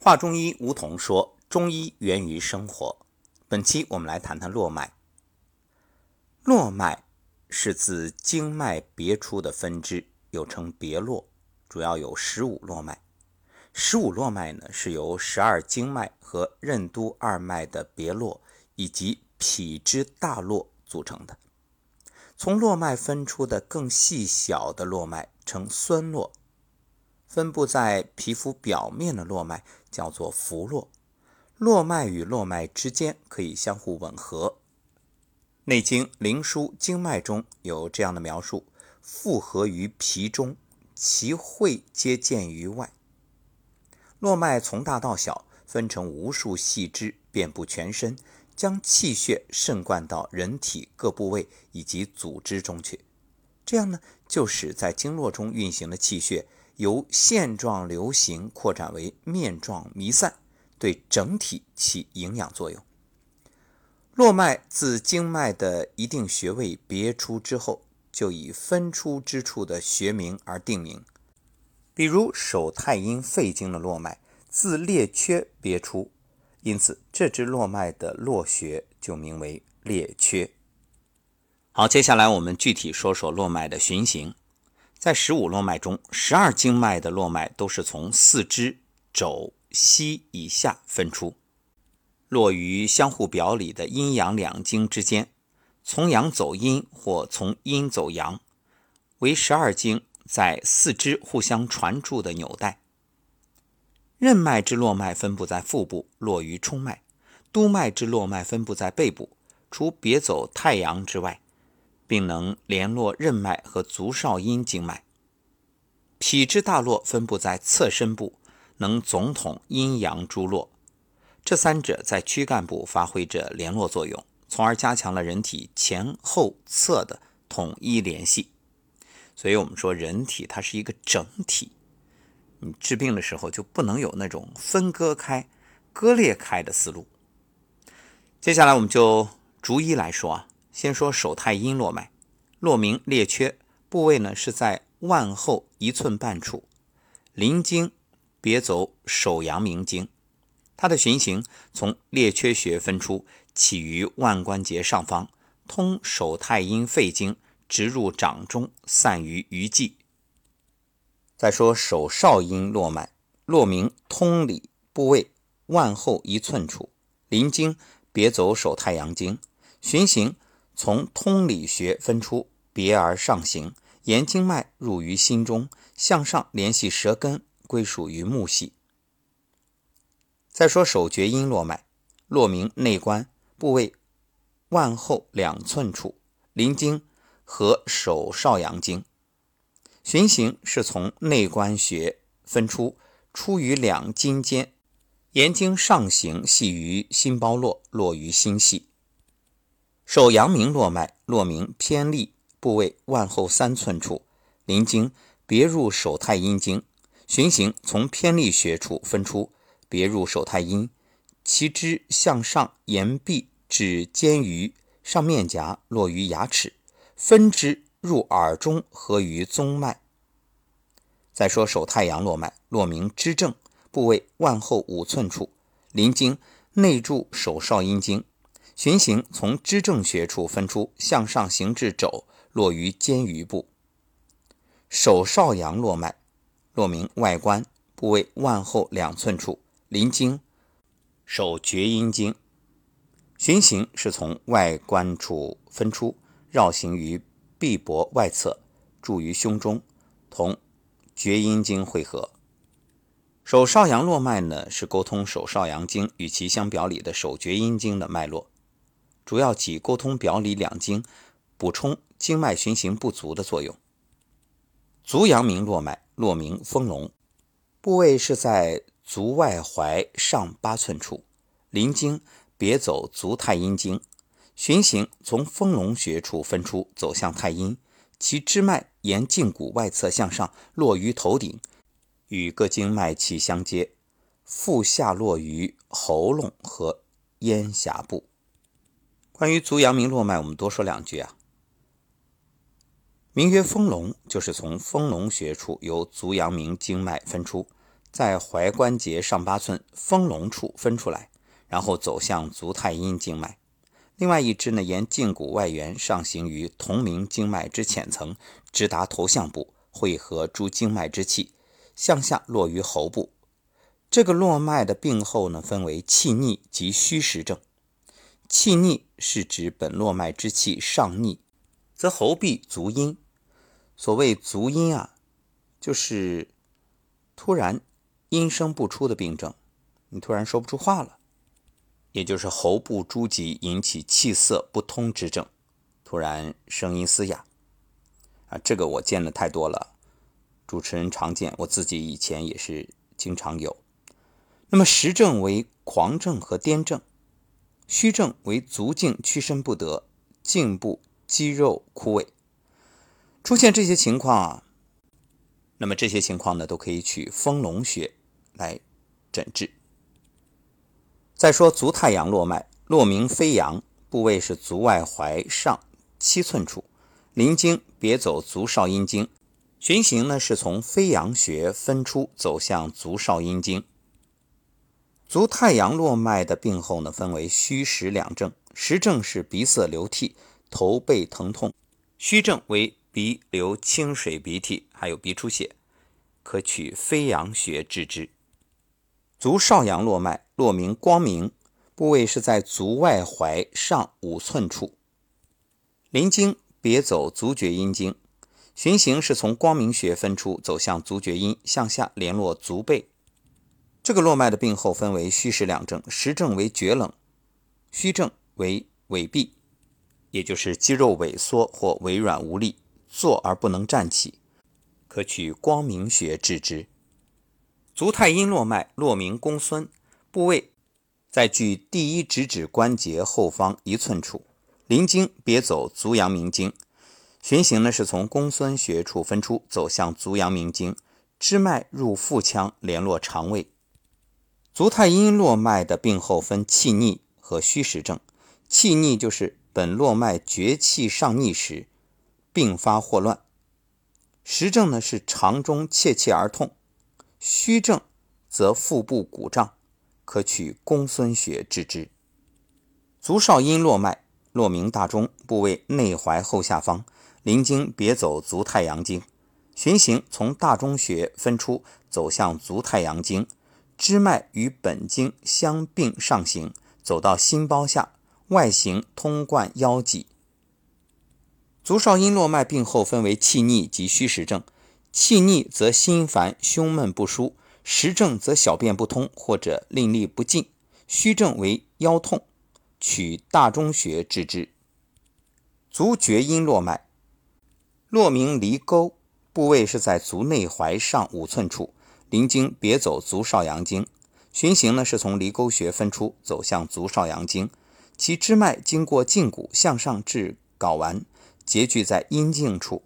华中医吴桐说：“中医源于生活。”本期我们来谈谈络脉。络脉是自经脉别出的分支，又称别络，主要有十五络脉。十五络脉呢，是由十二经脉和任督二脉的别络以及脾之大络组成的。从络脉分出的更细小的络脉称酸络，分布在皮肤表面的络脉叫做浮络。络脉与络脉之间可以相互吻合。《内经·灵枢·经脉》中有这样的描述：复合于皮中，其会皆见于外。络脉从大到小，分成无数细枝，遍布全身，将气血渗灌到人体各部位以及组织中去。这样呢，就使在经络中运行的气血由线状流行扩展为面状弥散，对整体起营养作用。络脉自经脉的一定穴位别出之后，就以分出之处的穴名而定名。比如手太阴肺经的络脉自列缺别出，因此这支络脉的络穴就名为列缺。好，接下来我们具体说说络脉的循行。在十五络脉中，十二经脉的络脉都是从四肢肘膝以下分出，络于相互表里的阴阳两经之间，从阳走阴或从阴走阳，为十二经。在四肢互相传注的纽带。任脉之络脉分布在腹部，络于冲脉；督脉之络脉分布在背部，除别走太阳之外，并能联络任脉和足少阴经脉。脾之大络分布在侧身部，能总统阴阳诸络。这三者在躯干部发挥着联络作用，从而加强了人体前后侧的统一联系。所以我们说，人体它是一个整体，你治病的时候就不能有那种分割开、割裂开的思路。接下来我们就逐一来说啊，先说手太阴络脉，络名列缺，部位呢是在腕后一寸半处，临经别走手阳明经，它的循行从列缺穴分出，起于腕关节上方，通手太阴肺经。直入掌中，散于鱼际。再说手少阴络脉，络名通里，部位腕后一寸处，临经别走手太阳经，循行从通理穴分出，别而上行，沿经脉入于心中，向上联系舌根，归属于木系。再说手厥阴络脉，络名内关，部位腕后两寸处，临经。和手少阳经循行是从内关穴分出，出于两筋间，沿经上行，系于心包络，络于心系。手阳明络脉，络名偏历，部位腕后三寸处，临经别入手太阴经，循行从偏历穴处分出，别入手太阴，其支向上沿臂至肩腭，上面颊，落于牙齿。分支入耳中，合于宗脉。再说手太阳络脉，络名支正，部位腕后五寸处，临经内注手少阴经，循行从支正穴处分出，向上行至肘，落于肩腭部。手少阳络脉，络名外关，部位腕后两寸处，临经手厥阴经，循行是从外关处分出。绕行于臂膊外侧，注于胸中，同厥阴经汇合。手少阳络脉呢，是沟通手少阳经与其相表里的手厥阴经的脉络，主要起沟通表里两经、补充经脉循行不足的作用。足阳明络脉，络名丰隆，部位是在足外踝上八寸处，临经别走足太阴经。循行从丰隆穴处分出，走向太阴，其支脉沿胫骨外侧向上，落于头顶，与各经脉气相接，腹下落于喉咙和咽峡部。关于足阳明络脉，我们多说两句啊。名曰丰隆，就是从丰隆穴处由足阳明经脉分出，在踝关节上八寸丰隆处分出来，然后走向足太阴经脉。另外一支呢，沿胫骨外缘上行于同名经脉之浅层，直达头项部，汇合诸经脉之气，向下落于喉部。这个络脉的病候呢，分为气逆及虚实症。气逆是指本络脉之气上逆，则喉壁足阴。所谓足阴啊，就是突然阴声不出的病症，你突然说不出话了。也就是喉部诸疾引起气色不通之症，突然声音嘶哑，啊，这个我见的太多了，主持人常见，我自己以前也是经常有。那么实症为狂症和癫症，虚症为足胫屈伸不得，颈部肌肉枯萎。出现这些情况啊，那么这些情况呢，都可以取丰隆穴来诊治。再说足太阳络脉，络名飞扬，部位是足外踝上七寸处，临经别走足少阴经，循行呢是从飞扬穴分出，走向足少阴经。足太阳络脉的病候呢，分为虚实两症，实症是鼻塞流涕、头背疼痛，虚症为鼻流清水鼻涕，还有鼻出血，可取飞扬穴治之。足少阳络脉，络名光明，部位是在足外踝上五寸处，临经别走足厥阴经，循行是从光明穴分出，走向足厥阴，向下联络足背。这个络脉的病候分为虚实两症，实症为厥冷，虚症为痿痹，也就是肌肉萎缩或微软无力，坐而不能站起，可取光明穴治之。足太阴络脉，络名公孙，部位在距第一指指关节后方一寸处，临经别走足阳明经，循行呢是从公孙穴处分出，走向足阳明经，支脉入腹腔，联络肠胃。足太阴络脉的病候分气逆和虚实症，气逆就是本络脉厥气上逆时，并发霍乱；实症呢是肠中切切而痛。虚症则腹部鼓胀，可取公孙穴治之。足少阴络脉，络名大钟，部位内踝后下方，临经别走足太阳经，循行从大钟穴分出，走向足太阳经，支脉与本经相并上行，走到心包下，外行通贯腰脊。足少阴络脉病后分为气逆及虚实症。气逆则心烦、胸闷不舒；实症则小便不通或者令力不尽；虚症为腰痛，取大钟穴治之。足厥阴络脉，络名离沟，部位是在足内踝上五寸处，临经别走足少阳经，循行呢是从离沟穴分出，走向足少阳经，其支脉经过胫骨向上至睾丸，结聚在阴茎处。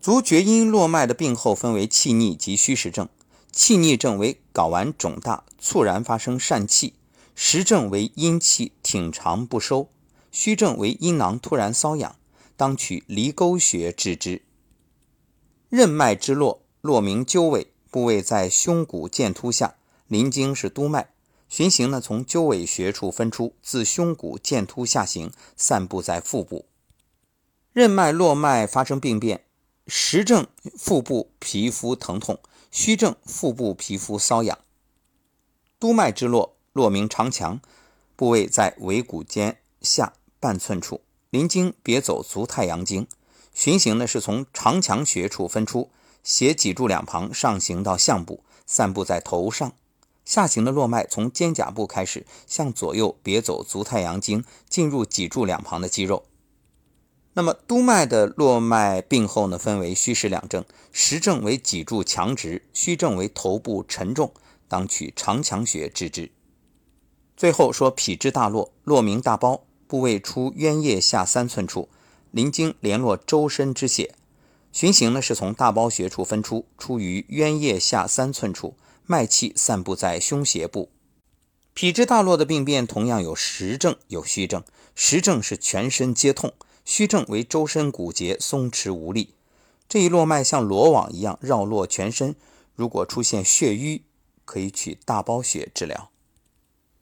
足厥阴络脉的病候分为气逆及虚实症。气逆症为睾丸肿大，猝然发生疝气；实症为阴气挺长不收；虚症为阴囊突然瘙痒，当取离沟穴治之。任脉之络，络名鸠尾，部位在胸骨剑突下，临经是督脉，循行呢从鸠尾穴处分出，自胸骨剑突下行，散布在腹部。任脉络脉发生病变。实症腹部皮肤疼痛，虚症腹部皮肤瘙痒。督脉之络，络名长强，部位在尾骨间下半寸处，临经别走足太阳经，循行呢是从长强穴处分出，斜脊柱两旁上行到项部，散布在头上。下行的络脉从肩胛部开始，向左右别走足太阳经，进入脊柱两旁的肌肉。那么督脉的络脉病候呢，分为虚实两症，实症为脊柱强直，虚症为头部沉重，当取长强穴治之。最后说脾之大络，络名大包，部位出渊腋下三寸处，临经联络周身之血，循行呢是从大包穴处分出，出于渊腋下三寸处，脉气散布在胸胁部。脾之大络的病变同样有实症有虚症，实症是全身皆痛。虚症为周身骨节松弛无力，这一络脉像罗网一样绕络全身，如果出现血瘀，可以取大包穴治疗。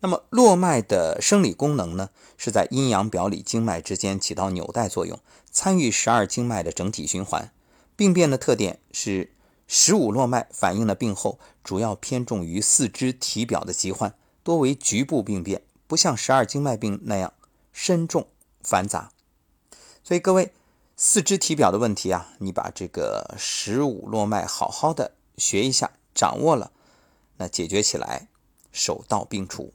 那么络脉的生理功能呢，是在阴阳表里经脉之间起到纽带作用，参与十二经脉的整体循环。病变的特点是十五络脉反映的病后，主要偏重于四肢体表的疾患，多为局部病变，不像十二经脉病那样深重繁杂。所以各位四肢体表的问题啊，你把这个十五络脉好好的学一下，掌握了，那解决起来手到病除。